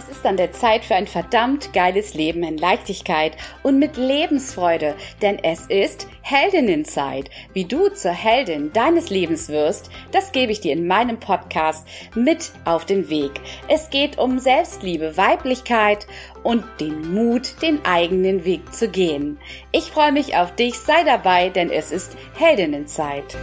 Es ist an der Zeit für ein verdammt geiles Leben in Leichtigkeit und mit Lebensfreude, denn es ist Heldinnenzeit. Wie du zur Heldin deines Lebens wirst, das gebe ich dir in meinem Podcast mit auf den Weg. Es geht um Selbstliebe, Weiblichkeit und den Mut, den eigenen Weg zu gehen. Ich freue mich auf dich, sei dabei, denn es ist Heldinnenzeit.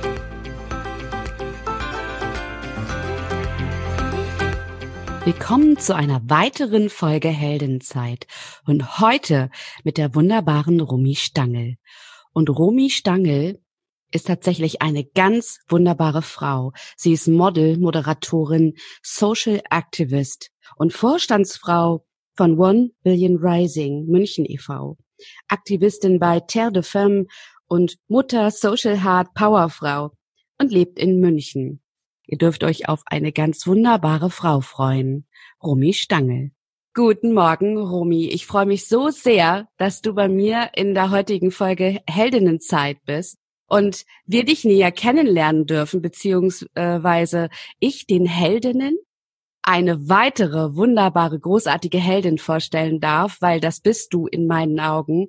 Willkommen zu einer weiteren Folge Heldenzeit und heute mit der wunderbaren Romy Stangel. Und Romy Stangel ist tatsächlich eine ganz wunderbare Frau. Sie ist Model, Moderatorin, Social Activist und Vorstandsfrau von One Billion Rising München e.V., Aktivistin bei Terre de Femme und Mutter Social Heart Powerfrau und lebt in München. Ihr dürft euch auf eine ganz wunderbare Frau freuen, Romy Stangel. Guten Morgen, Romy. Ich freue mich so sehr, dass du bei mir in der heutigen Folge Heldinnenzeit bist und wir dich näher kennenlernen dürfen, beziehungsweise ich den Heldinnen eine weitere wunderbare, großartige Heldin vorstellen darf, weil das bist du in meinen Augen.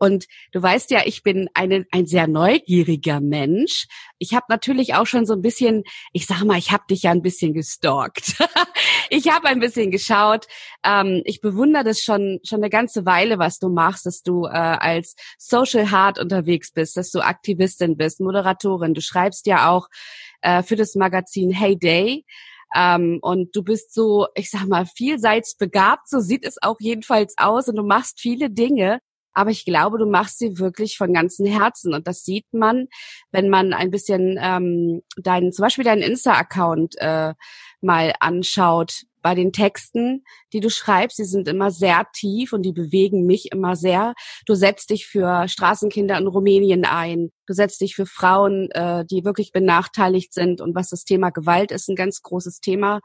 Und du weißt ja, ich bin eine, ein sehr neugieriger Mensch. Ich habe natürlich auch schon so ein bisschen, ich sag mal, ich habe dich ja ein bisschen gestalkt. ich habe ein bisschen geschaut. Ähm, ich bewundere das schon schon eine ganze Weile, was du machst, dass du äh, als Social Heart unterwegs bist, dass du Aktivistin bist, Moderatorin. Du schreibst ja auch äh, für das Magazin Hey Day. Ähm, und du bist so, ich sag mal, vielseits begabt, so sieht es auch jedenfalls aus und du machst viele Dinge aber ich glaube, du machst sie wirklich von ganzem Herzen und das sieht man, wenn man ein bisschen ähm, deinen, zum Beispiel deinen Insta-Account äh, mal anschaut bei den Texten, die du schreibst, die sind immer sehr tief und die bewegen mich immer sehr. Du setzt dich für Straßenkinder in Rumänien ein. Du setzt dich für Frauen, äh, die wirklich benachteiligt sind und was das Thema Gewalt ist, ein ganz großes Thema.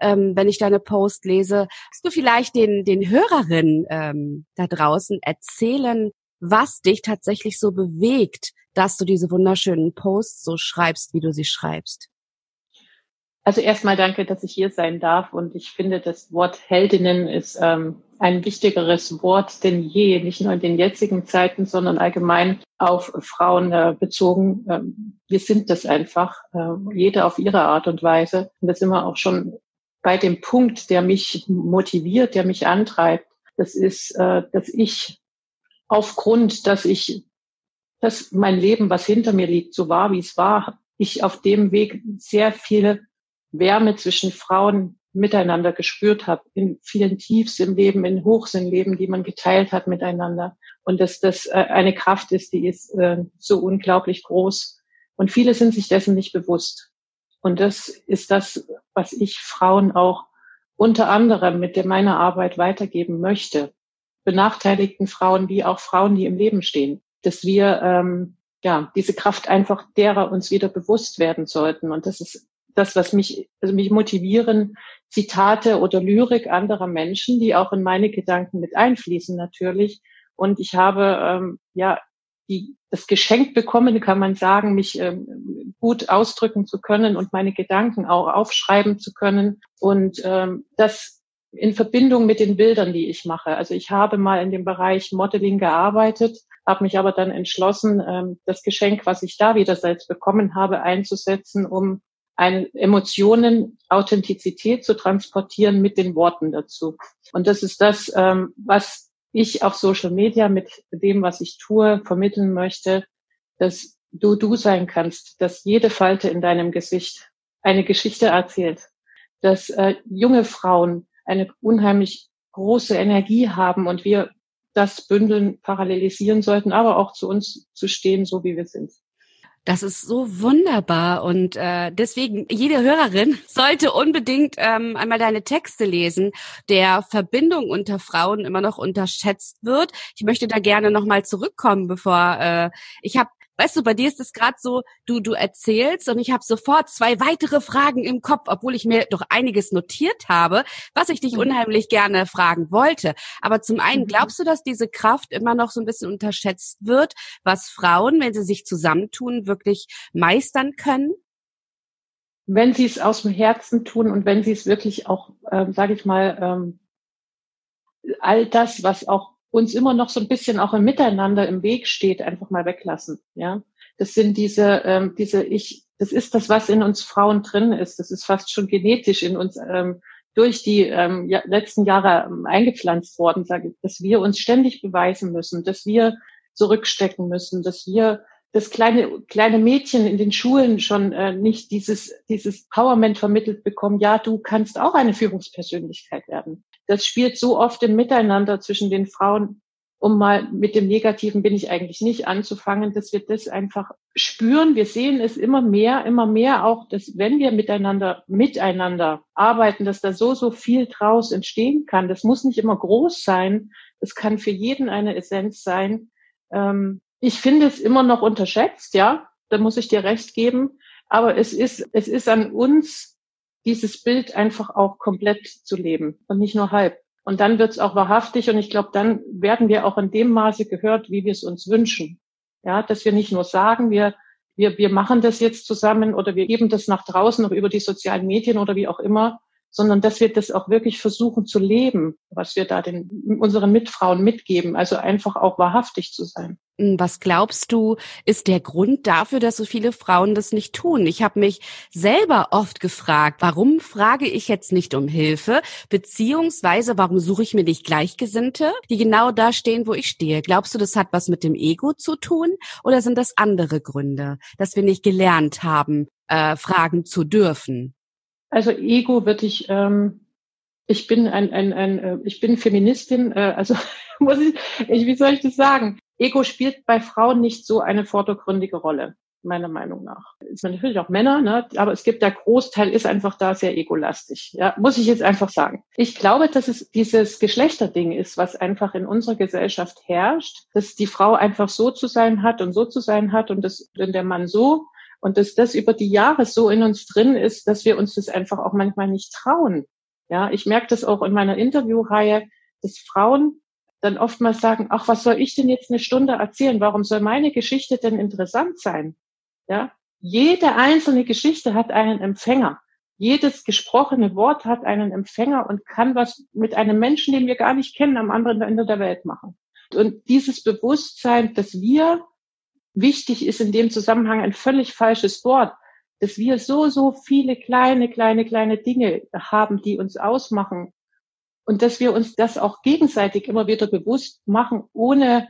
Ähm, wenn ich deine Post lese, kannst du vielleicht den, den Hörerinnen ähm, da draußen erzählen, was dich tatsächlich so bewegt, dass du diese wunderschönen Posts so schreibst, wie du sie schreibst? Also erstmal danke, dass ich hier sein darf. Und ich finde, das Wort Heldinnen ist ähm, ein wichtigeres Wort denn je, nicht nur in den jetzigen Zeiten, sondern allgemein auf Frauen äh, bezogen. Ähm, wir sind das einfach, äh, jede auf ihre Art und Weise. Und das sind wir auch schon bei dem Punkt, der mich motiviert, der mich antreibt. Das ist, äh, dass ich aufgrund, dass ich, dass mein Leben, was hinter mir liegt, so war, wie es war, ich auf dem Weg sehr viele Wärme zwischen Frauen miteinander gespürt habe, in vielen Tiefs im Leben, in Hochs im Leben, die man geteilt hat miteinander. Und dass das äh, eine Kraft ist, die ist äh, so unglaublich groß. Und viele sind sich dessen nicht bewusst. Und das ist das, was ich Frauen auch unter anderem mit meiner Arbeit weitergeben möchte. Benachteiligten Frauen wie auch Frauen, die im Leben stehen. Dass wir ähm, ja diese Kraft einfach derer uns wieder bewusst werden sollten. Und das ist das, was mich, also mich motivieren, Zitate oder Lyrik anderer Menschen, die auch in meine Gedanken mit einfließen natürlich. Und ich habe ähm, ja die, das Geschenk bekommen, kann man sagen, mich ähm, gut ausdrücken zu können und meine Gedanken auch aufschreiben zu können. Und ähm, das in Verbindung mit den Bildern, die ich mache. Also ich habe mal in dem Bereich Modeling gearbeitet, habe mich aber dann entschlossen, ähm, das Geschenk, was ich da wieder selbst bekommen habe, einzusetzen, um ein, Emotionen, Authentizität zu transportieren mit den Worten dazu. Und das ist das, ähm, was ich auf Social Media mit dem, was ich tue, vermitteln möchte, dass du du sein kannst, dass jede Falte in deinem Gesicht eine Geschichte erzählt, dass äh, junge Frauen eine unheimlich große Energie haben und wir das bündeln, parallelisieren sollten, aber auch zu uns zu stehen, so wie wir sind. Das ist so wunderbar und äh, deswegen jede Hörerin sollte unbedingt ähm, einmal deine Texte lesen, der Verbindung unter Frauen immer noch unterschätzt wird. Ich möchte da gerne nochmal zurückkommen, bevor äh, ich habe weißt du, bei dir ist es gerade so, du du erzählst und ich habe sofort zwei weitere Fragen im Kopf, obwohl ich mir doch einiges notiert habe, was ich dich mhm. unheimlich gerne fragen wollte. Aber zum einen mhm. glaubst du, dass diese Kraft immer noch so ein bisschen unterschätzt wird, was Frauen, wenn sie sich zusammentun, wirklich meistern können? Wenn sie es aus dem Herzen tun und wenn sie es wirklich auch, ähm, sage ich mal, ähm, all das, was auch uns immer noch so ein bisschen auch im Miteinander im Weg steht, einfach mal weglassen. Ja, das sind diese, ähm, diese ich, das ist das, was in uns Frauen drin ist. Das ist fast schon genetisch in uns ähm, durch die ähm, ja, letzten Jahre ähm, eingepflanzt worden, sage ich, dass wir uns ständig beweisen müssen, dass wir zurückstecken müssen, dass wir das kleine kleine Mädchen in den Schulen schon äh, nicht dieses dieses Powerment vermittelt bekommen. Ja, du kannst auch eine Führungspersönlichkeit werden. Das spielt so oft im Miteinander zwischen den Frauen um mal mit dem Negativen bin ich eigentlich nicht anzufangen, dass wir das einfach spüren. Wir sehen es immer mehr, immer mehr auch, dass wenn wir miteinander, miteinander arbeiten, dass da so, so viel draus entstehen kann. Das muss nicht immer groß sein. Das kann für jeden eine Essenz sein. Ähm, ich finde es immer noch unterschätzt, ja. Da muss ich dir recht geben. Aber es ist, es ist an uns, dieses Bild einfach auch komplett zu leben und nicht nur halb. Und dann wird es auch wahrhaftig und ich glaube, dann werden wir auch in dem Maße gehört, wie wir es uns wünschen. Ja, dass wir nicht nur sagen, wir, wir, wir machen das jetzt zusammen oder wir geben das nach draußen noch über die sozialen Medien oder wie auch immer, sondern dass wir das auch wirklich versuchen zu leben, was wir da den, unseren Mitfrauen mitgeben. Also einfach auch wahrhaftig zu sein. Was glaubst du, ist der Grund dafür, dass so viele Frauen das nicht tun? Ich habe mich selber oft gefragt, warum frage ich jetzt nicht um Hilfe, beziehungsweise warum suche ich mir nicht Gleichgesinnte, die genau da stehen, wo ich stehe? Glaubst du, das hat was mit dem Ego zu tun oder sind das andere Gründe, dass wir nicht gelernt haben, äh, fragen zu dürfen? Also Ego würde ich, ähm, ich bin ein, ein, ein äh, ich bin Feministin, äh, also muss ich, ich, wie soll ich das sagen? Ego spielt bei Frauen nicht so eine vordergründige Rolle, meiner Meinung nach. Es sind natürlich auch Männer, ne? aber es gibt der Großteil ist einfach da sehr egolastig. Ja, muss ich jetzt einfach sagen. Ich glaube, dass es dieses Geschlechterding ist, was einfach in unserer Gesellschaft herrscht, dass die Frau einfach so zu sein hat und so zu sein hat und das, wenn der Mann so und dass das über die Jahre so in uns drin ist, dass wir uns das einfach auch manchmal nicht trauen. Ja, ich merke das auch in meiner Interviewreihe, dass Frauen dann oftmals sagen, ach, was soll ich denn jetzt eine Stunde erzählen? Warum soll meine Geschichte denn interessant sein? Ja, jede einzelne Geschichte hat einen Empfänger. Jedes gesprochene Wort hat einen Empfänger und kann was mit einem Menschen, den wir gar nicht kennen, am anderen Ende der Welt machen. Und dieses Bewusstsein, dass wir wichtig ist in dem Zusammenhang ein völlig falsches Wort, dass wir so, so viele kleine, kleine, kleine Dinge haben, die uns ausmachen und dass wir uns das auch gegenseitig immer wieder bewusst machen, ohne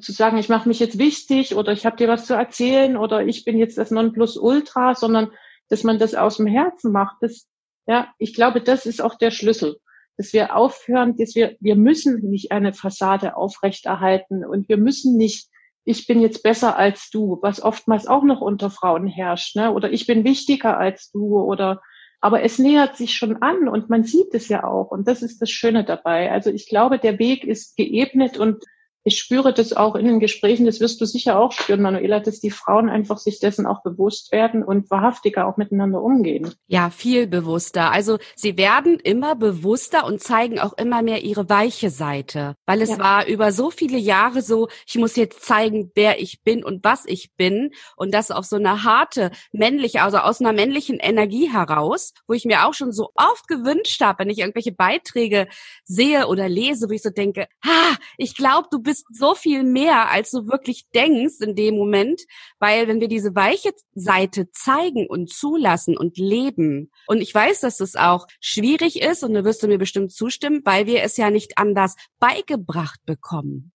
zu sagen, ich mache mich jetzt wichtig oder ich habe dir was zu erzählen oder ich bin jetzt das Nonplusultra, sondern dass man das aus dem Herzen macht. Das, ja, ich glaube, das ist auch der Schlüssel, dass wir aufhören, dass wir, wir müssen nicht eine Fassade aufrechterhalten und wir müssen nicht ich bin jetzt besser als du, was oftmals auch noch unter Frauen herrscht, ne? Oder ich bin wichtiger als du oder aber es nähert sich schon an und man sieht es ja auch und das ist das Schöne dabei. Also ich glaube, der Weg ist geebnet und ich spüre das auch in den Gesprächen, das wirst du sicher auch spüren, Manuela, dass die Frauen einfach sich dessen auch bewusst werden und wahrhaftiger auch miteinander umgehen. Ja, viel bewusster. Also sie werden immer bewusster und zeigen auch immer mehr ihre weiche Seite, weil es ja. war über so viele Jahre so, ich muss jetzt zeigen, wer ich bin und was ich bin und das auf so eine harte männliche, also aus einer männlichen Energie heraus, wo ich mir auch schon so oft gewünscht habe, wenn ich irgendwelche Beiträge sehe oder lese, wo ich so denke, ha, ich glaube, du bist bist so viel mehr, als du wirklich denkst in dem Moment, weil wenn wir diese weiche Seite zeigen und zulassen und leben, und ich weiß, dass das auch schwierig ist, und da wirst du mir bestimmt zustimmen, weil wir es ja nicht anders beigebracht bekommen.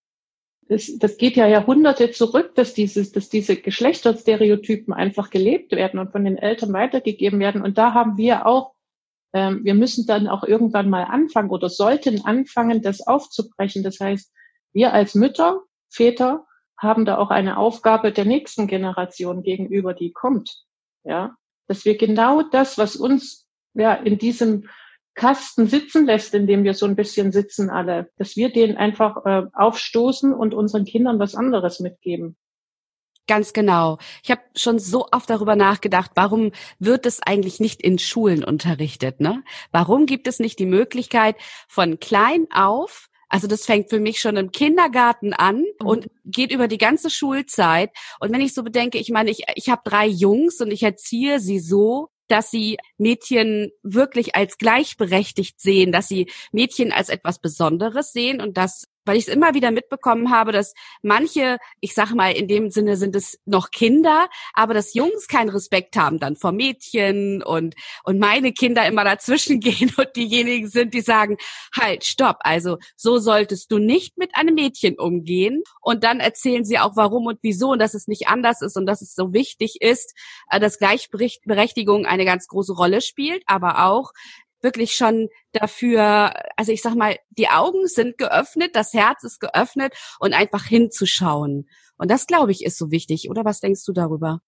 Das, das geht ja Jahrhunderte zurück, dass, dieses, dass diese Geschlechterstereotypen einfach gelebt werden und von den Eltern weitergegeben werden. Und da haben wir auch ähm, wir müssen dann auch irgendwann mal anfangen oder sollten anfangen, das aufzubrechen. Das heißt, wir als Mütter, Väter haben da auch eine Aufgabe der nächsten Generation gegenüber, die kommt. Ja, dass wir genau das, was uns ja in diesem Kasten sitzen lässt, in dem wir so ein bisschen sitzen alle, dass wir den einfach äh, aufstoßen und unseren Kindern was anderes mitgeben. Ganz genau. Ich habe schon so oft darüber nachgedacht, warum wird es eigentlich nicht in Schulen unterrichtet? Ne? Warum gibt es nicht die Möglichkeit, von klein auf also das fängt für mich schon im Kindergarten an mhm. und geht über die ganze Schulzeit. Und wenn ich so bedenke, ich meine, ich, ich habe drei Jungs und ich erziehe sie so, dass sie Mädchen wirklich als gleichberechtigt sehen, dass sie Mädchen als etwas Besonderes sehen und dass weil ich es immer wieder mitbekommen habe, dass manche, ich sage mal, in dem Sinne sind es noch Kinder, aber dass Jungs keinen Respekt haben dann vor Mädchen und, und meine Kinder immer dazwischen gehen und diejenigen sind, die sagen, halt, stopp, also so solltest du nicht mit einem Mädchen umgehen. Und dann erzählen sie auch, warum und wieso und dass es nicht anders ist und dass es so wichtig ist, äh, dass Gleichberechtigung eine ganz große Rolle spielt, aber auch, wirklich schon dafür, also ich sag mal, die Augen sind geöffnet, das Herz ist geöffnet und einfach hinzuschauen. Und das, glaube ich, ist so wichtig. Oder was denkst du darüber?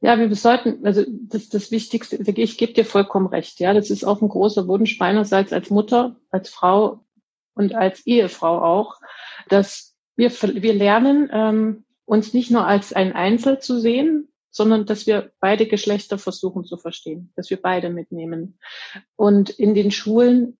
Ja, wir sollten, also das, das Wichtigste, ich gebe dir vollkommen recht, ja, das ist auch ein großer Wunsch meinerseits als Mutter, als Frau und als Ehefrau auch, dass wir, wir lernen, ähm, uns nicht nur als ein Einzel zu sehen, sondern dass wir beide Geschlechter versuchen zu verstehen, dass wir beide mitnehmen. Und in den Schulen,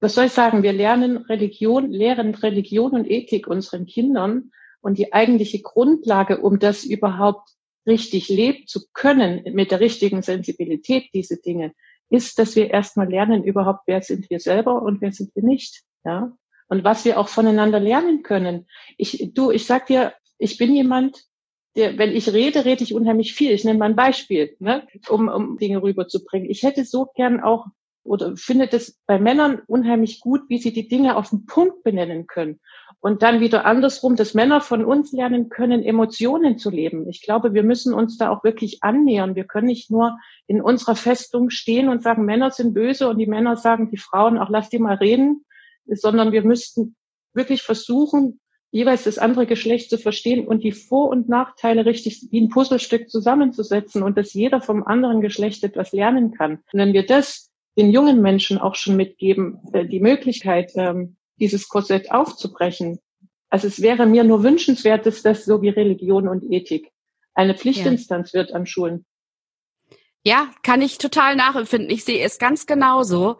was soll ich sagen, wir lernen Religion, lehren Religion und Ethik unseren Kindern und die eigentliche Grundlage, um das überhaupt richtig leben zu können, mit der richtigen Sensibilität, diese Dinge, ist, dass wir erstmal lernen überhaupt, wer sind wir selber und wer sind wir nicht, ja. Und was wir auch voneinander lernen können. Ich, du, ich sag dir, ich bin jemand, wenn ich rede, rede ich unheimlich viel. Ich nenne mal ein Beispiel, ne, um, um Dinge rüberzubringen. Ich hätte so gern auch oder finde das bei Männern unheimlich gut, wie sie die Dinge auf den Punkt benennen können. Und dann wieder andersrum, dass Männer von uns lernen können, Emotionen zu leben. Ich glaube, wir müssen uns da auch wirklich annähern. Wir können nicht nur in unserer Festung stehen und sagen, Männer sind böse und die Männer sagen, die Frauen, auch lass die mal reden, sondern wir müssten wirklich versuchen, jeweils das andere Geschlecht zu verstehen und die Vor- und Nachteile richtig wie ein Puzzlestück zusammenzusetzen und dass jeder vom anderen Geschlecht etwas lernen kann. Und wenn wir das den jungen Menschen auch schon mitgeben, äh, die Möglichkeit, ähm, dieses Korsett aufzubrechen. Also es wäre mir nur wünschenswert, dass das so wie Religion und Ethik eine Pflichtinstanz ja. wird an Schulen. Ja, kann ich total nachempfinden. Ich sehe es ganz genauso.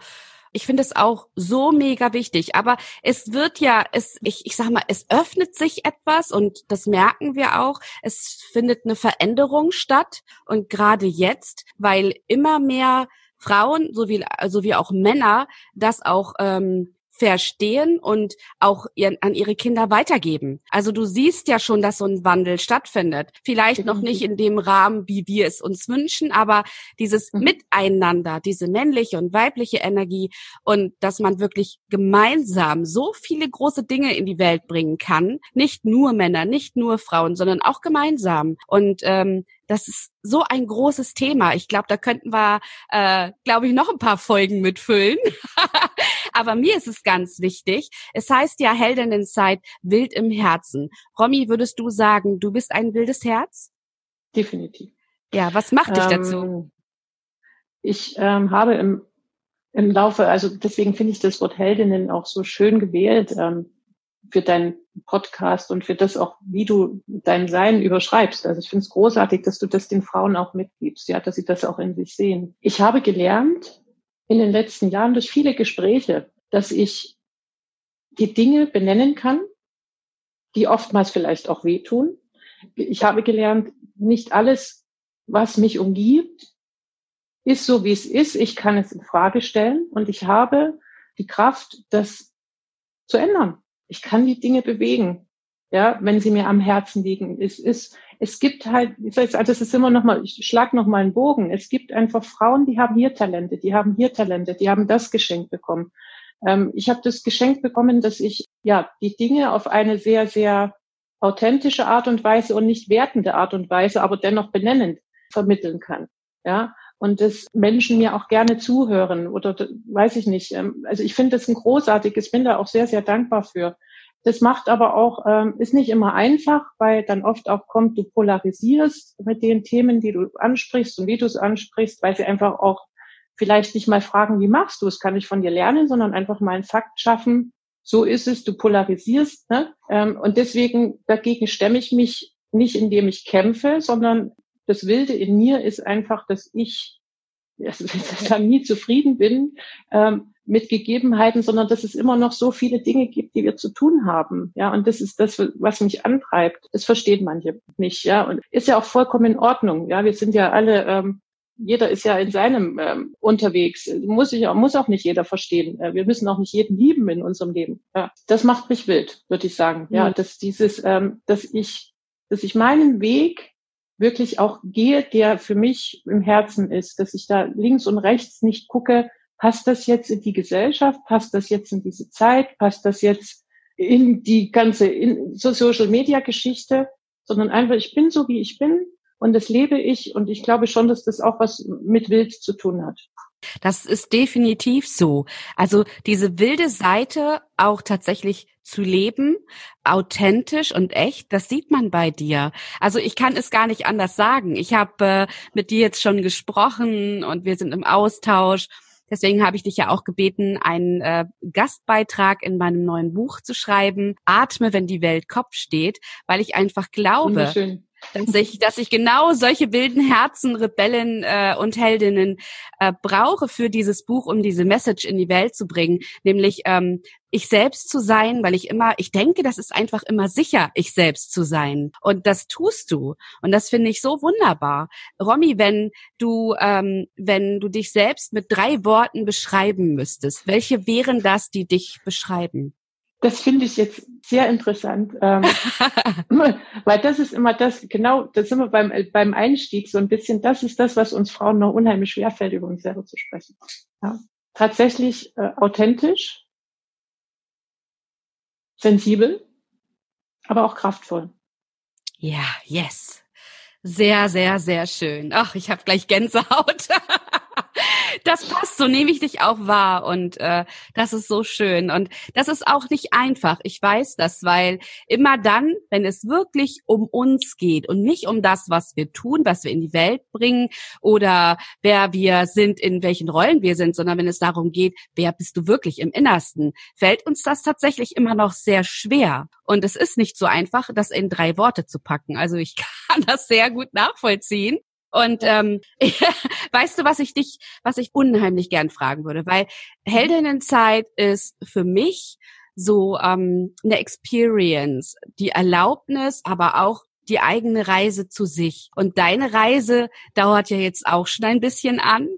Ich finde es auch so mega wichtig. Aber es wird ja, es, ich, ich sag mal, es öffnet sich etwas und das merken wir auch. Es findet eine Veränderung statt. Und gerade jetzt, weil immer mehr Frauen sowie, sowie auch Männer das auch ähm, verstehen und auch ihren, an ihre Kinder weitergeben. Also du siehst ja schon, dass so ein Wandel stattfindet. Vielleicht noch nicht in dem Rahmen, wie wir es uns wünschen, aber dieses mhm. Miteinander, diese männliche und weibliche Energie und dass man wirklich gemeinsam so viele große Dinge in die Welt bringen kann. Nicht nur Männer, nicht nur Frauen, sondern auch gemeinsam. Und ähm, das ist so ein großes Thema. Ich glaube, da könnten wir, äh, glaube ich, noch ein paar Folgen mitfüllen. Aber mir ist es ganz wichtig. Es heißt ja Heldinnenzeit wild im Herzen. Romy, würdest du sagen, du bist ein wildes Herz? Definitiv. Ja, was macht dich ähm, dazu? Ich ähm, habe im, im Laufe, also deswegen finde ich das Wort Heldinnen auch so schön gewählt. Ähm, für deinen Podcast und für das auch, wie du dein Sein überschreibst. Also ich finde es großartig, dass du das den Frauen auch mitgibst, ja, dass sie das auch in sich sehen. Ich habe gelernt in den letzten Jahren durch viele Gespräche, dass ich die Dinge benennen kann, die oftmals vielleicht auch wehtun. Ich habe gelernt, nicht alles, was mich umgibt, ist so, wie es ist. Ich kann es in Frage stellen und ich habe die Kraft, das zu ändern ich kann die Dinge bewegen, ja, wenn sie mir am Herzen liegen. Es ist, es gibt halt, also das ist immer noch mal, ich schlag noch mal einen Bogen. Es gibt einfach Frauen, die haben hier Talente, die haben hier Talente, die haben das geschenkt bekommen. Ähm, ich habe das geschenkt bekommen, dass ich ja die Dinge auf eine sehr, sehr authentische Art und Weise und nicht wertende Art und Weise, aber dennoch benennend vermitteln kann. Ja, und dass Menschen mir auch gerne zuhören oder weiß ich nicht. Ähm, also ich finde das ein großartiges, bin da auch sehr, sehr dankbar für. Das macht aber auch, ähm, ist nicht immer einfach, weil dann oft auch kommt, du polarisierst mit den Themen, die du ansprichst und wie du es ansprichst, weil sie einfach auch vielleicht nicht mal fragen, wie machst du es, kann ich von dir lernen, sondern einfach mal einen Fakt schaffen. So ist es, du polarisierst. Ne? Ähm, und deswegen, dagegen stemme ich mich nicht, indem ich kämpfe, sondern das Wilde in mir ist einfach, dass ich dann nie zufrieden bin ähm, mit Gegebenheiten, sondern dass es immer noch so viele Dinge gibt, die wir zu tun haben. Ja, und das ist das, was mich antreibt. Das verstehen manche nicht. Ja, und ist ja auch vollkommen in Ordnung. Ja, wir sind ja alle ähm, jeder ist ja in seinem ähm, unterwegs. Muss ich auch, muss auch nicht jeder verstehen. Äh, wir müssen auch nicht jeden lieben in unserem Leben. Ja, das macht mich wild, würde ich sagen. Ja, mhm. dass dieses, ähm, dass ich, dass ich meinen Weg wirklich auch gehe, der für mich im Herzen ist, dass ich da links und rechts nicht gucke, passt das jetzt in die Gesellschaft, passt das jetzt in diese Zeit, passt das jetzt in die ganze in Social Media Geschichte, sondern einfach, ich bin so, wie ich bin und das lebe ich und ich glaube schon, dass das auch was mit Wild zu tun hat. Das ist definitiv so. Also diese wilde Seite auch tatsächlich zu leben, authentisch und echt, das sieht man bei dir. Also ich kann es gar nicht anders sagen. Ich habe äh, mit dir jetzt schon gesprochen und wir sind im Austausch. Deswegen habe ich dich ja auch gebeten, einen äh, Gastbeitrag in meinem neuen Buch zu schreiben, Atme, wenn die Welt Kopf steht, weil ich einfach glaube, dass ich, dass ich genau solche wilden Herzen, Rebellen äh, und Heldinnen äh, brauche für dieses Buch, um diese Message in die Welt zu bringen, nämlich ähm, ich selbst zu sein, weil ich immer, ich denke, das ist einfach immer sicher, ich selbst zu sein. Und das tust du. Und das finde ich so wunderbar. Romy, wenn du, ähm, wenn du dich selbst mit drei Worten beschreiben müsstest, welche wären das, die dich beschreiben? Das finde ich jetzt sehr interessant, ähm, weil das ist immer das, genau, da sind wir beim, beim Einstieg so ein bisschen, das ist das, was uns Frauen noch unheimlich schwerfällt, über uns selber zu sprechen. Ja. Tatsächlich äh, authentisch, sensibel, aber auch kraftvoll. Ja, yes. Sehr, sehr, sehr schön. Ach, ich habe gleich Gänsehaut. das passt, so nehme ich dich auch wahr und äh, das ist so schön und das ist auch nicht einfach. Ich weiß das, weil immer dann, wenn es wirklich um uns geht und nicht um das, was wir tun, was wir in die Welt bringen oder wer wir sind, in welchen Rollen wir sind, sondern wenn es darum geht, wer bist du wirklich im Innersten, fällt uns das tatsächlich immer noch sehr schwer. Und es ist nicht so einfach, das in drei Worte zu packen. Also ich kann das sehr gut nachvollziehen. Und ähm, weißt du, was ich dich, was ich unheimlich gern fragen würde, weil Heldinnenzeit ist für mich so ähm, eine Experience, die Erlaubnis, aber auch die eigene Reise zu sich. Und deine Reise dauert ja jetzt auch schon ein bisschen an.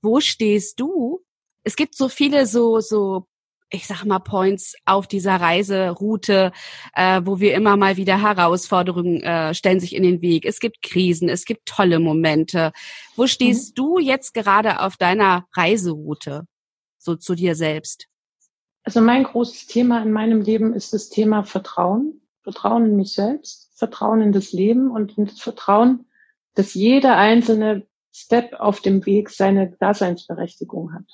Wo stehst du? Es gibt so viele so so ich sag mal, Points auf dieser Reiseroute, äh, wo wir immer mal wieder Herausforderungen äh, stellen sich in den Weg. Es gibt Krisen, es gibt tolle Momente. Wo stehst mhm. du jetzt gerade auf deiner Reiseroute, so zu dir selbst? Also mein großes Thema in meinem Leben ist das Thema Vertrauen. Vertrauen in mich selbst, Vertrauen in das Leben und in das Vertrauen, dass jeder einzelne Step auf dem Weg seine Daseinsberechtigung hat.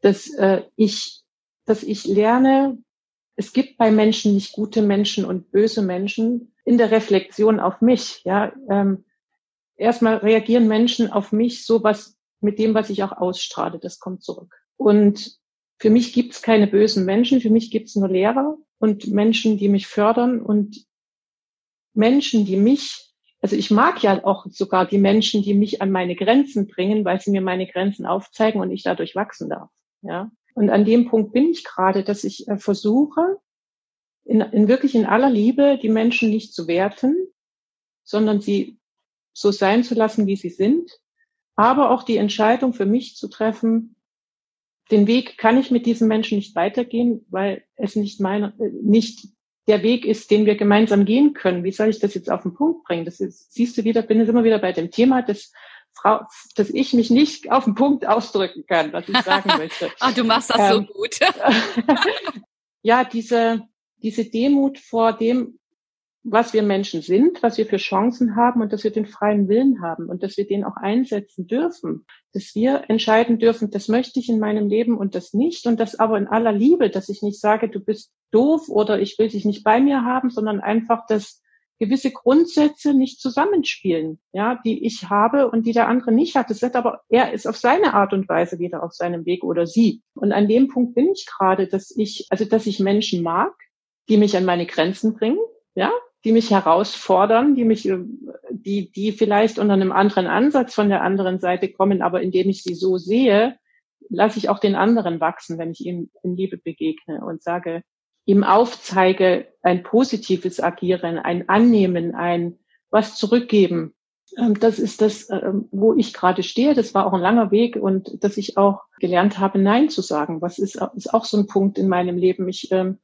Dass äh, ich dass ich lerne, es gibt bei Menschen nicht gute Menschen und böse Menschen in der Reflexion auf mich. Ja, ähm, erstmal reagieren Menschen auf mich so was mit dem, was ich auch ausstrahle. Das kommt zurück. Und für mich gibt es keine bösen Menschen. Für mich gibt es nur Lehrer und Menschen, die mich fördern und Menschen, die mich, also ich mag ja auch sogar die Menschen, die mich an meine Grenzen bringen, weil sie mir meine Grenzen aufzeigen und ich dadurch wachsen darf. Ja. Und an dem Punkt bin ich gerade, dass ich äh, versuche, in, in wirklich in aller Liebe die Menschen nicht zu werten, sondern sie so sein zu lassen, wie sie sind, aber auch die Entscheidung für mich zu treffen, den Weg kann ich mit diesen Menschen nicht weitergehen, weil es nicht meine, äh, nicht der Weg ist, den wir gemeinsam gehen können. Wie soll ich das jetzt auf den Punkt bringen? Das ist, siehst du wieder, bin jetzt immer wieder bei dem Thema des Frau, dass ich mich nicht auf den Punkt ausdrücken kann, was ich sagen möchte. Ach, du machst das ähm, so gut. ja, diese, diese Demut vor dem, was wir Menschen sind, was wir für Chancen haben und dass wir den freien Willen haben und dass wir den auch einsetzen dürfen, dass wir entscheiden dürfen, das möchte ich in meinem Leben und das nicht und das aber in aller Liebe, dass ich nicht sage, du bist doof oder ich will dich nicht bei mir haben, sondern einfach, dass gewisse Grundsätze nicht zusammenspielen, ja, die ich habe und die der andere nicht hat. Das wird aber, er ist auf seine Art und Weise wieder auf seinem Weg oder sie. Und an dem Punkt bin ich gerade, dass ich, also, dass ich Menschen mag, die mich an meine Grenzen bringen, ja, die mich herausfordern, die mich, die, die vielleicht unter einem anderen Ansatz von der anderen Seite kommen, aber indem ich sie so sehe, lasse ich auch den anderen wachsen, wenn ich ihm in Liebe begegne und sage, ihm aufzeige, ein positives Agieren, ein Annehmen, ein was zurückgeben, Ähm, das ist das, ähm, wo ich gerade stehe. Das war auch ein langer Weg und dass ich auch gelernt habe, Nein zu sagen. Was ist, ist auch so ein Punkt in meinem Leben. Ich, ähm,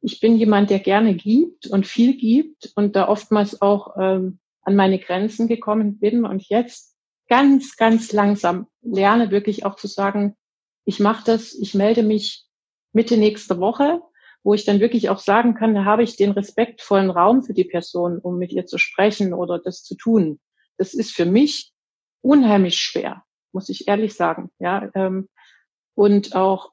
ich bin jemand, der gerne gibt und viel gibt und da oftmals auch an meine Grenzen gekommen bin und jetzt ganz, ganz langsam lerne wirklich auch zu sagen, ich mache das, ich melde mich Mitte nächster Woche, wo ich dann wirklich auch sagen kann, da habe ich den respektvollen Raum für die Person, um mit ihr zu sprechen oder das zu tun das ist für mich unheimlich schwer, muss ich ehrlich sagen. Ja, ähm, und auch,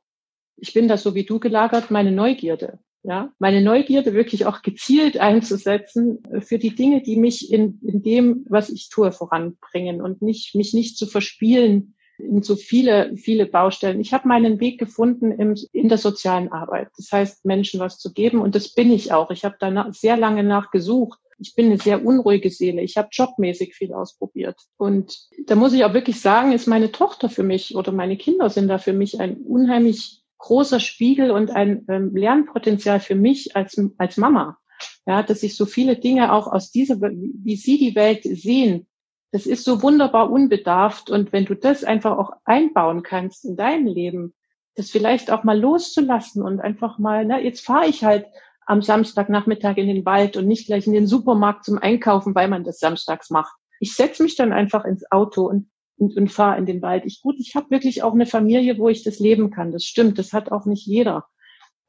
ich bin da so wie du gelagert, meine Neugierde. Ja, meine Neugierde wirklich auch gezielt einzusetzen für die Dinge, die mich in, in dem, was ich tue, voranbringen und nicht, mich nicht zu verspielen so viele, viele Baustellen. Ich habe meinen Weg gefunden im, in der sozialen Arbeit. Das heißt, Menschen was zu geben und das bin ich auch. Ich habe da sehr lange nachgesucht ich bin eine sehr unruhige Seele. Ich habe jobmäßig viel ausprobiert. Und da muss ich auch wirklich sagen, ist meine Tochter für mich oder meine Kinder sind da für mich ein unheimlich großer Spiegel und ein ähm, Lernpotenzial für mich als, als Mama. Ja, dass ich so viele Dinge auch aus dieser, wie sie die Welt sehen, das ist so wunderbar unbedarft. Und wenn du das einfach auch einbauen kannst in dein Leben, das vielleicht auch mal loszulassen und einfach mal, na, jetzt fahre ich halt am Samstagnachmittag in den Wald und nicht gleich in den Supermarkt zum Einkaufen, weil man das samstags macht. Ich setze mich dann einfach ins Auto und, und, und fahre in den Wald. Ich gut, ich habe wirklich auch eine Familie, wo ich das leben kann. Das stimmt, das hat auch nicht jeder.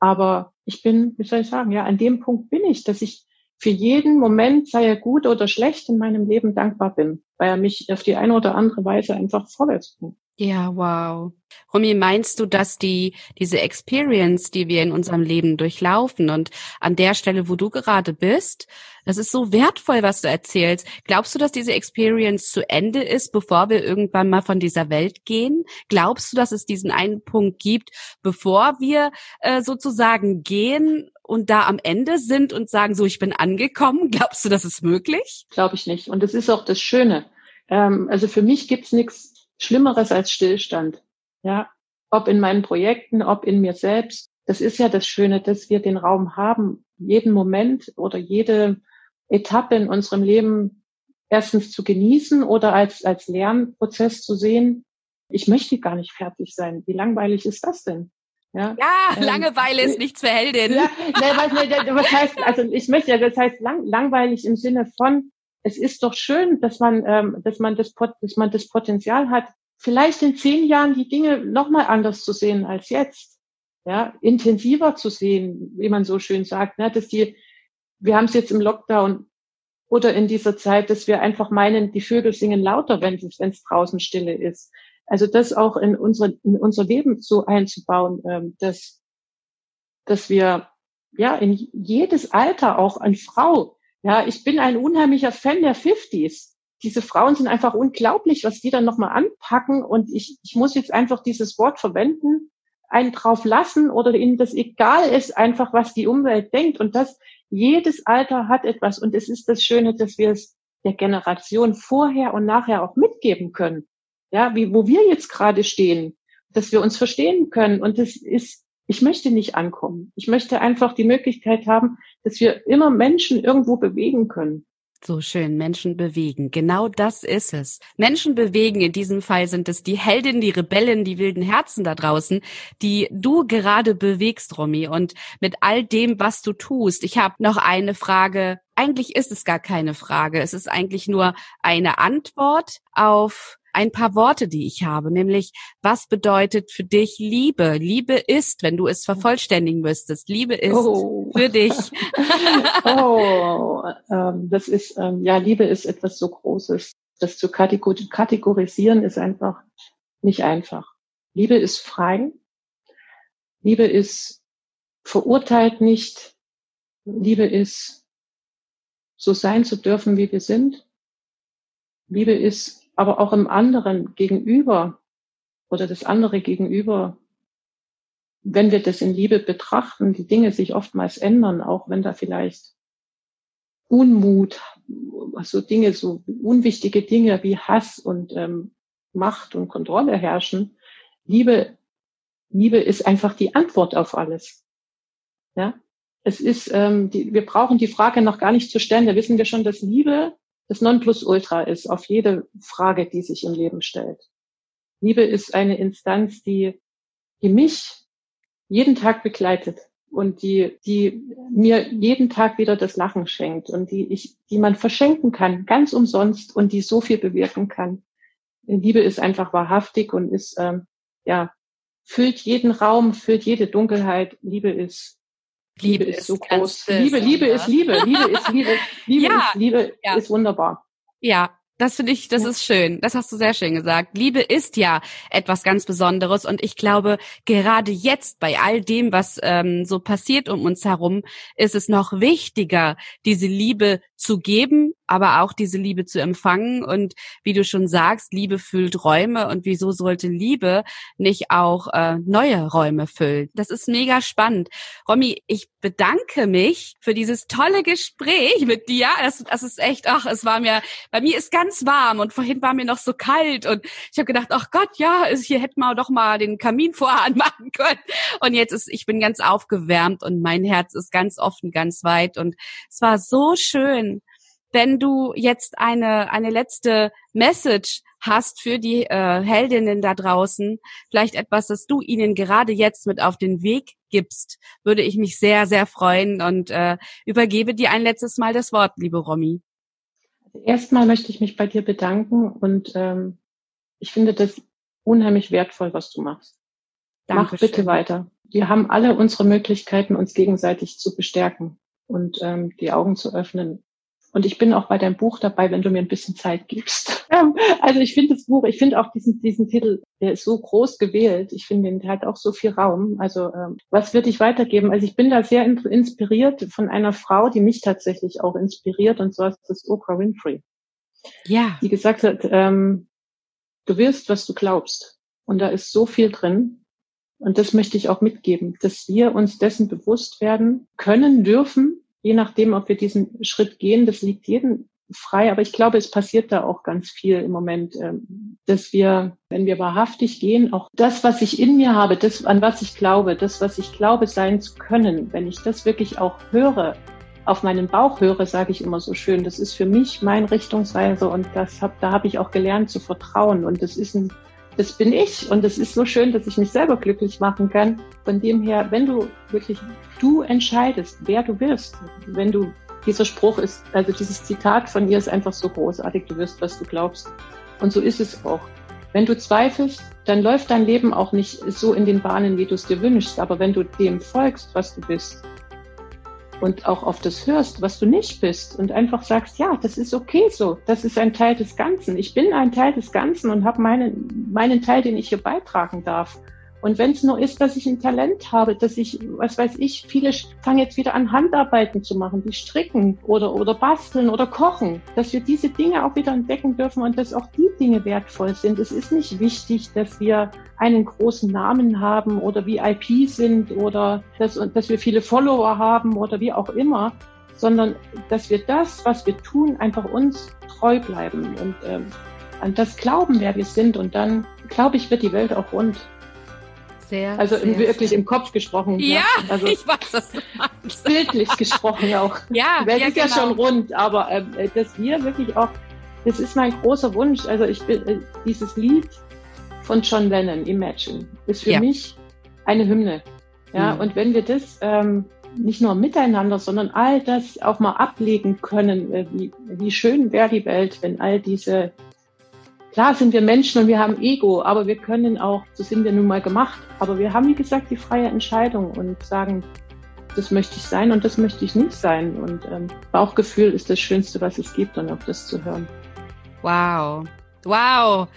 Aber ich bin, wie soll ich sagen, ja, an dem Punkt bin ich, dass ich für jeden Moment, sei er gut oder schlecht, in meinem Leben dankbar bin, weil er mich auf die eine oder andere Weise einfach vorwärts bringt. Ja, wow. Rumi, meinst du, dass die, diese Experience, die wir in unserem Leben durchlaufen und an der Stelle, wo du gerade bist, das ist so wertvoll, was du erzählst. Glaubst du, dass diese Experience zu Ende ist, bevor wir irgendwann mal von dieser Welt gehen? Glaubst du, dass es diesen einen Punkt gibt, bevor wir äh, sozusagen gehen und da am Ende sind und sagen, so, ich bin angekommen? Glaubst du, das ist möglich? Glaube ich nicht. Und das ist auch das Schöne. Ähm, also für mich gibt's nichts Schlimmeres als Stillstand. Ja, ob in meinen Projekten, ob in mir selbst. Das ist ja das Schöne, dass wir den Raum haben, jeden Moment oder jede Etappe in unserem Leben erstens zu genießen oder als, als Lernprozess zu sehen. Ich möchte gar nicht fertig sein. Wie langweilig ist das denn? Ja, ja ähm, Langeweile ist nichts für Heldin. Ja, was, was heißt, also ich möchte ja, das heißt lang, langweilig im Sinne von, es ist doch schön, dass man, ähm, dass man das, dass man das Potenzial hat, vielleicht in zehn Jahren die Dinge nochmal anders zu sehen als jetzt. Ja, intensiver zu sehen, wie man so schön sagt, ne, dass die, wir haben es jetzt im Lockdown oder in dieser Zeit, dass wir einfach meinen, die Vögel singen lauter, wenn es, draußen Stille ist. Also das auch in unser, in unser Leben so einzubauen, ähm, dass, dass wir ja in jedes Alter auch an Frau ja, ich bin ein unheimlicher Fan der 50s. Diese Frauen sind einfach unglaublich, was die dann nochmal anpacken. Und ich, ich muss jetzt einfach dieses Wort verwenden, einen drauf lassen oder ihnen das egal ist, einfach was die Umwelt denkt. Und das, jedes Alter hat etwas. Und es ist das Schöne, dass wir es der Generation vorher und nachher auch mitgeben können. Ja, wie, wo wir jetzt gerade stehen, dass wir uns verstehen können. Und das ist ich möchte nicht ankommen. Ich möchte einfach die Möglichkeit haben, dass wir immer Menschen irgendwo bewegen können. So schön, Menschen bewegen. Genau das ist es. Menschen bewegen. In diesem Fall sind es die Heldinnen, die Rebellen, die wilden Herzen da draußen, die du gerade bewegst, Romy. Und mit all dem, was du tust. Ich habe noch eine Frage. Eigentlich ist es gar keine Frage. Es ist eigentlich nur eine Antwort auf ein paar Worte, die ich habe, nämlich was bedeutet für dich Liebe? Liebe ist, wenn du es vervollständigen müsstest, Liebe ist oh. für dich. oh, ähm, das ist, ähm, ja, Liebe ist etwas so Großes. Das zu kategorisieren ist einfach nicht einfach. Liebe ist frei. Liebe ist verurteilt nicht. Liebe ist so sein zu dürfen, wie wir sind. Liebe ist aber auch im anderen gegenüber oder das andere gegenüber, wenn wir das in Liebe betrachten, die Dinge sich oftmals ändern, auch wenn da vielleicht Unmut, so Dinge, so unwichtige Dinge wie Hass und ähm, Macht und Kontrolle herrschen. Liebe, Liebe ist einfach die Antwort auf alles. Ja, es ist, ähm, die, wir brauchen die Frage noch gar nicht zu stellen. Da wissen wir schon, dass Liebe das Nonplusultra ist auf jede Frage, die sich im Leben stellt. Liebe ist eine Instanz, die, die mich jeden Tag begleitet und die, die mir jeden Tag wieder das Lachen schenkt und die ich, die man verschenken kann, ganz umsonst und die so viel bewirken kann. Liebe ist einfach wahrhaftig und ist, ähm, ja, füllt jeden Raum, füllt jede Dunkelheit. Liebe ist, Liebe, Liebe ist so groß. Liebe, Liebe ist Liebe. Liebe ist Liebe. Liebe ja, ist Liebe ja. ist wunderbar. Ja, das finde ich, das ja. ist schön. Das hast du sehr schön gesagt. Liebe ist ja etwas ganz Besonderes und ich glaube, gerade jetzt bei all dem, was ähm, so passiert um uns herum, ist es noch wichtiger, diese Liebe zu geben, aber auch diese Liebe zu empfangen. Und wie du schon sagst, Liebe füllt Räume. Und wieso sollte Liebe nicht auch äh, neue Räume füllen? Das ist mega spannend. Romy, ich bedanke mich für dieses tolle Gespräch mit dir. Das, das ist echt, ach, es war mir, bei mir ist ganz warm und vorhin war mir noch so kalt. Und ich habe gedacht, ach Gott, ja, hier hätten wir doch mal den Kamin vorher anmachen können. Und jetzt ist, ich bin ganz aufgewärmt und mein Herz ist ganz offen, ganz weit. Und es war so schön wenn du jetzt eine, eine letzte Message hast für die äh, Heldinnen da draußen, vielleicht etwas, das du ihnen gerade jetzt mit auf den Weg gibst, würde ich mich sehr, sehr freuen und äh, übergebe dir ein letztes Mal das Wort, liebe Romy. Erstmal möchte ich mich bei dir bedanken und ähm, ich finde das unheimlich wertvoll, was du machst. Dankeschön. Mach bitte weiter. Wir haben alle unsere Möglichkeiten, uns gegenseitig zu bestärken und ähm, die Augen zu öffnen und ich bin auch bei deinem Buch dabei, wenn du mir ein bisschen Zeit gibst. also ich finde das Buch, ich finde auch diesen, diesen Titel, der ist so groß gewählt. Ich finde, der hat auch so viel Raum. Also ähm, was würde ich weitergeben? Also ich bin da sehr inspiriert von einer Frau, die mich tatsächlich auch inspiriert. Und zwar ist das Oprah Winfrey. Ja. Die gesagt hat, ähm, du wirst, was du glaubst. Und da ist so viel drin. Und das möchte ich auch mitgeben, dass wir uns dessen bewusst werden können, dürfen, je nachdem, ob wir diesen Schritt gehen, das liegt jedem frei. Aber ich glaube, es passiert da auch ganz viel im Moment, ähm, dass wir, wenn wir wahrhaftig gehen, auch das, was ich in mir habe, das, an was ich glaube, das, was ich glaube sein zu können, wenn ich das wirklich auch höre, auf meinen Bauch höre, sage ich immer so schön, das ist für mich mein Richtungsweise und das hab, da habe ich auch gelernt zu vertrauen und das ist ein das bin ich und es ist so schön, dass ich mich selber glücklich machen kann. Von dem her, wenn du wirklich, du entscheidest, wer du wirst, wenn du, dieser Spruch ist, also dieses Zitat von ihr ist einfach so großartig, du wirst, was du glaubst. Und so ist es auch. Wenn du zweifelst, dann läuft dein Leben auch nicht so in den Bahnen, wie du es dir wünschst. Aber wenn du dem folgst, was du bist, und auch auf das hörst, was du nicht bist und einfach sagst, ja, das ist okay so, das ist ein Teil des Ganzen. Ich bin ein Teil des Ganzen und habe meinen, meinen Teil, den ich hier beitragen darf. Und wenn es nur ist, dass ich ein Talent habe, dass ich, was weiß ich, viele fangen jetzt wieder an, Handarbeiten zu machen, die stricken oder, oder basteln oder kochen, dass wir diese Dinge auch wieder entdecken dürfen und dass auch die Dinge wertvoll sind. Es ist nicht wichtig, dass wir einen großen Namen haben oder VIP sind oder dass, dass wir viele Follower haben oder wie auch immer, sondern dass wir das, was wir tun, einfach uns treu bleiben und ähm, an das glauben, wer wir sind. Und dann, glaube ich, wird die Welt auch rund. Sehr, also sehr wirklich schön. im Kopf gesprochen. Ja, ja. Also ich weiß, meinst. Bildlich gesprochen auch. Ja, Die Welt ja, ist genau. ja schon rund, aber äh, dass wir wirklich auch, das ist mein großer Wunsch. Also ich bin äh, dieses Lied von John Lennon, Imagine, ist für ja. mich eine Hymne. Ja, mhm. und wenn wir das ähm, nicht nur miteinander, sondern all das auch mal ablegen können, äh, wie, wie schön wäre die Welt, wenn all diese Klar sind wir Menschen und wir haben Ego, aber wir können auch, so sind wir nun mal gemacht, aber wir haben, wie gesagt, die freie Entscheidung und sagen, das möchte ich sein und das möchte ich nicht sein. Und ähm, Bauchgefühl ist das Schönste, was es gibt und auf das zu hören. Wow. Wow.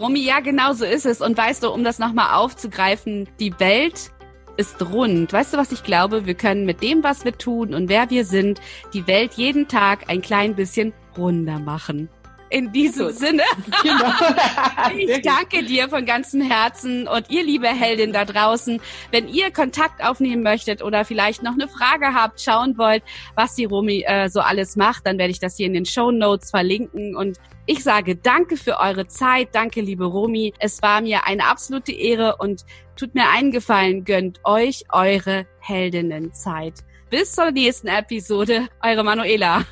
Romy, ja, genau so ist es. Und weißt du, um das nochmal aufzugreifen, die Welt ist rund. Weißt du, was ich glaube? Wir können mit dem, was wir tun und wer wir sind, die Welt jeden Tag ein klein bisschen runder machen. In diesem Gut. Sinne. Genau. ich danke dir von ganzem Herzen und ihr liebe Heldin da draußen, wenn ihr Kontakt aufnehmen möchtet oder vielleicht noch eine Frage habt, schauen wollt, was die Romy äh, so alles macht, dann werde ich das hier in den Show Notes verlinken und ich sage danke für eure Zeit, danke liebe Romy. Es war mir eine absolute Ehre und tut mir einen Gefallen, gönnt euch eure Heldinnenzeit. Bis zur nächsten Episode, eure Manuela.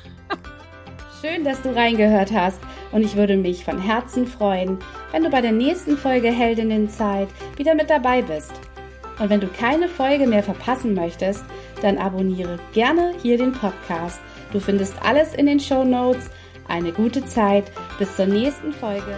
Schön, dass du reingehört hast und ich würde mich von Herzen freuen, wenn du bei der nächsten Folge Heldinnenzeit wieder mit dabei bist. Und wenn du keine Folge mehr verpassen möchtest, dann abonniere gerne hier den Podcast. Du findest alles in den Show Notes. Eine gute Zeit. Bis zur nächsten Folge.